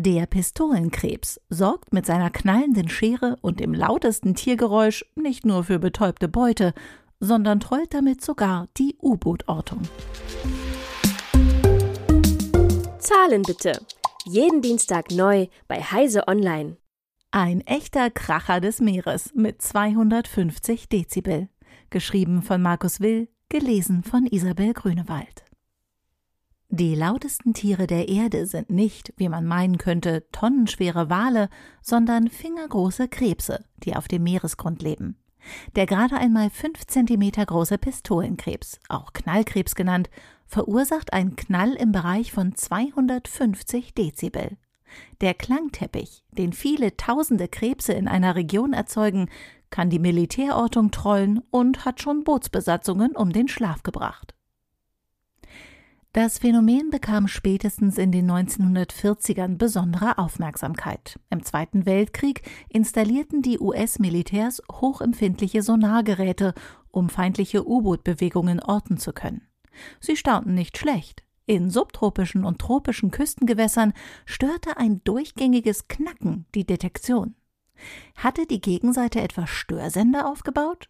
Der Pistolenkrebs sorgt mit seiner knallenden Schere und dem lautesten Tiergeräusch nicht nur für betäubte Beute, sondern trollt damit sogar die U-Boot-Ortung. Zahlen bitte. Jeden Dienstag neu bei Heise Online. Ein echter Kracher des Meeres mit 250 Dezibel. Geschrieben von Markus Will, gelesen von Isabel Grünewald. Die lautesten Tiere der Erde sind nicht, wie man meinen könnte, tonnenschwere Wale, sondern fingergroße Krebse, die auf dem Meeresgrund leben. Der gerade einmal fünf Zentimeter große Pistolenkrebs, auch Knallkrebs genannt, verursacht einen Knall im Bereich von 250 Dezibel. Der Klangteppich, den viele tausende Krebse in einer Region erzeugen, kann die Militärortung trollen und hat schon Bootsbesatzungen um den Schlaf gebracht. Das Phänomen bekam spätestens in den 1940ern besondere Aufmerksamkeit. Im Zweiten Weltkrieg installierten die US-Militärs hochempfindliche Sonargeräte, um feindliche U-Boot-Bewegungen orten zu können. Sie staunten nicht schlecht. In subtropischen und tropischen Küstengewässern störte ein durchgängiges Knacken die Detektion. Hatte die Gegenseite etwa Störsender aufgebaut?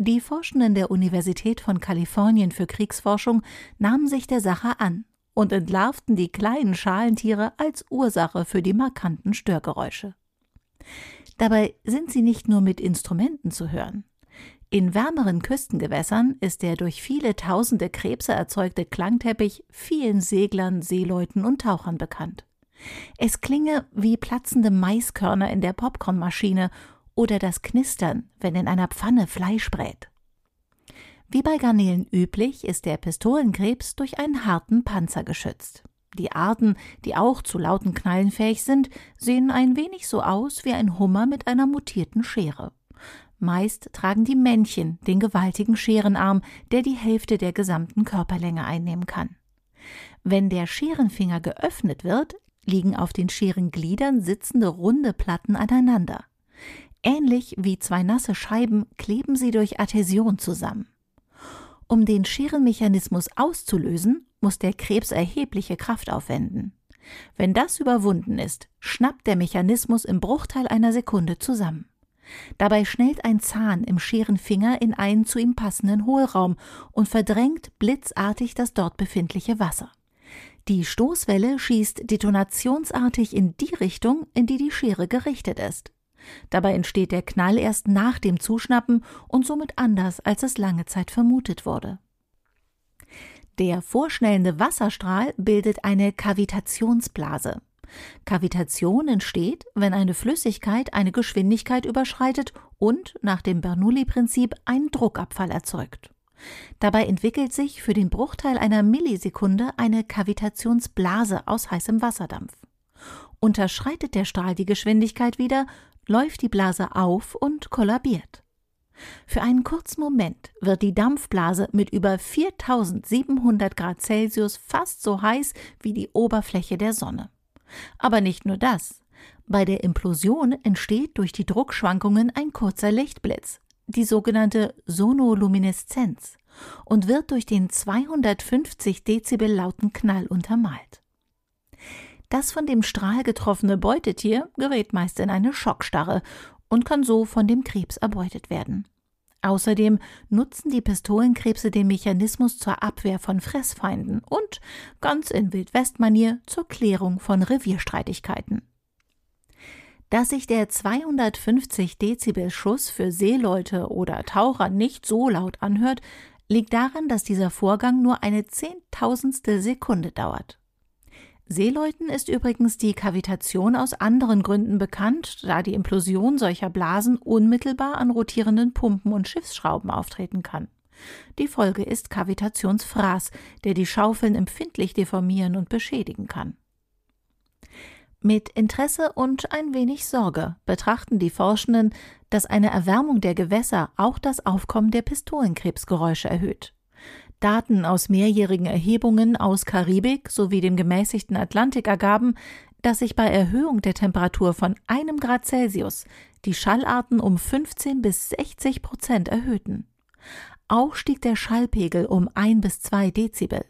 Die Forschenden der Universität von Kalifornien für Kriegsforschung nahmen sich der Sache an und entlarvten die kleinen Schalentiere als Ursache für die markanten Störgeräusche. Dabei sind sie nicht nur mit Instrumenten zu hören. In wärmeren Küstengewässern ist der durch viele tausende Krebse erzeugte Klangteppich vielen Seglern, Seeleuten und Tauchern bekannt. Es klinge wie platzende Maiskörner in der Popcornmaschine oder das Knistern, wenn in einer Pfanne Fleisch brät. Wie bei Garnelen üblich, ist der Pistolenkrebs durch einen harten Panzer geschützt. Die Arten, die auch zu lauten Knallen fähig sind, sehen ein wenig so aus wie ein Hummer mit einer mutierten Schere. Meist tragen die Männchen den gewaltigen Scherenarm, der die Hälfte der gesamten Körperlänge einnehmen kann. Wenn der Scherenfinger geöffnet wird, liegen auf den Scherengliedern sitzende runde Platten aneinander. Ähnlich wie zwei nasse Scheiben kleben sie durch Adhäsion zusammen. Um den Scherenmechanismus auszulösen, muss der Krebs erhebliche Kraft aufwenden. Wenn das überwunden ist, schnappt der Mechanismus im Bruchteil einer Sekunde zusammen. Dabei schnellt ein Zahn im Scherenfinger in einen zu ihm passenden Hohlraum und verdrängt blitzartig das dort befindliche Wasser. Die Stoßwelle schießt detonationsartig in die Richtung, in die die Schere gerichtet ist. Dabei entsteht der Knall erst nach dem Zuschnappen und somit anders, als es lange Zeit vermutet wurde. Der vorschnellende Wasserstrahl bildet eine Kavitationsblase. Kavitation entsteht, wenn eine Flüssigkeit eine Geschwindigkeit überschreitet und nach dem Bernoulli-Prinzip einen Druckabfall erzeugt. Dabei entwickelt sich für den Bruchteil einer Millisekunde eine Kavitationsblase aus heißem Wasserdampf. Unterschreitet der Strahl die Geschwindigkeit wieder, läuft die Blase auf und kollabiert. Für einen kurzen Moment wird die Dampfblase mit über 4700 Grad Celsius fast so heiß wie die Oberfläche der Sonne. Aber nicht nur das. Bei der Implosion entsteht durch die Druckschwankungen ein kurzer Lichtblitz, die sogenannte Sonolumineszenz, und wird durch den 250 Dezibel lauten Knall untermalt. Das von dem Strahl getroffene Beutetier gerät meist in eine Schockstarre und kann so von dem Krebs erbeutet werden. Außerdem nutzen die Pistolenkrebse den Mechanismus zur Abwehr von Fressfeinden und, ganz in Wildwestmanier, zur Klärung von Revierstreitigkeiten. Dass sich der 250 Dezibel Schuss für Seeleute oder Taucher nicht so laut anhört, liegt daran, dass dieser Vorgang nur eine Zehntausendstel Sekunde dauert. Seeleuten ist übrigens die Kavitation aus anderen Gründen bekannt, da die Implosion solcher Blasen unmittelbar an rotierenden Pumpen und Schiffsschrauben auftreten kann. Die Folge ist Kavitationsfraß, der die Schaufeln empfindlich deformieren und beschädigen kann. Mit Interesse und ein wenig Sorge betrachten die Forschenden, dass eine Erwärmung der Gewässer auch das Aufkommen der Pistolenkrebsgeräusche erhöht. Daten aus mehrjährigen Erhebungen aus Karibik sowie dem gemäßigten Atlantik ergaben, dass sich bei Erhöhung der Temperatur von einem Grad Celsius die Schallarten um 15 bis 60 Prozent erhöhten. Auch stieg der Schallpegel um ein bis zwei Dezibel.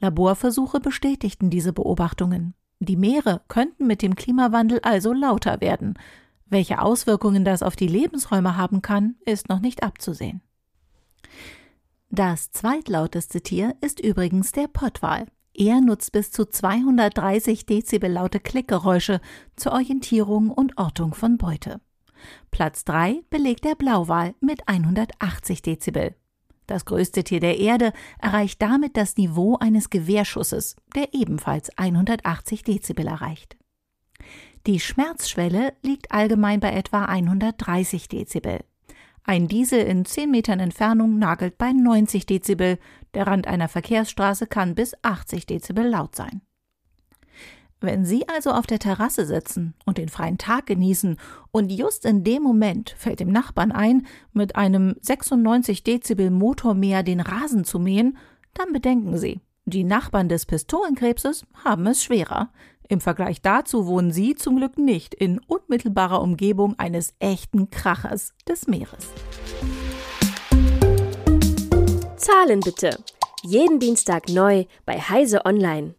Laborversuche bestätigten diese Beobachtungen. Die Meere könnten mit dem Klimawandel also lauter werden. Welche Auswirkungen das auf die Lebensräume haben kann, ist noch nicht abzusehen. Das zweitlauteste Tier ist übrigens der Pottwal. Er nutzt bis zu 230 Dezibel laute Klickgeräusche zur Orientierung und Ortung von Beute. Platz 3 belegt der Blauwal mit 180 Dezibel. Das größte Tier der Erde erreicht damit das Niveau eines Gewehrschusses, der ebenfalls 180 Dezibel erreicht. Die Schmerzschwelle liegt allgemein bei etwa 130 Dezibel. Ein Diesel in 10 Metern Entfernung nagelt bei 90 Dezibel, der Rand einer Verkehrsstraße kann bis 80 Dezibel laut sein. Wenn Sie also auf der Terrasse sitzen und den freien Tag genießen und just in dem Moment fällt dem Nachbarn ein, mit einem 96 Dezibel Motormäher den Rasen zu mähen, dann bedenken Sie, die Nachbarn des Pistolenkrebses haben es schwerer. Im Vergleich dazu wohnen Sie zum Glück nicht in unmittelbarer Umgebung eines echten Krachers des Meeres. Zahlen bitte. Jeden Dienstag neu bei Heise Online.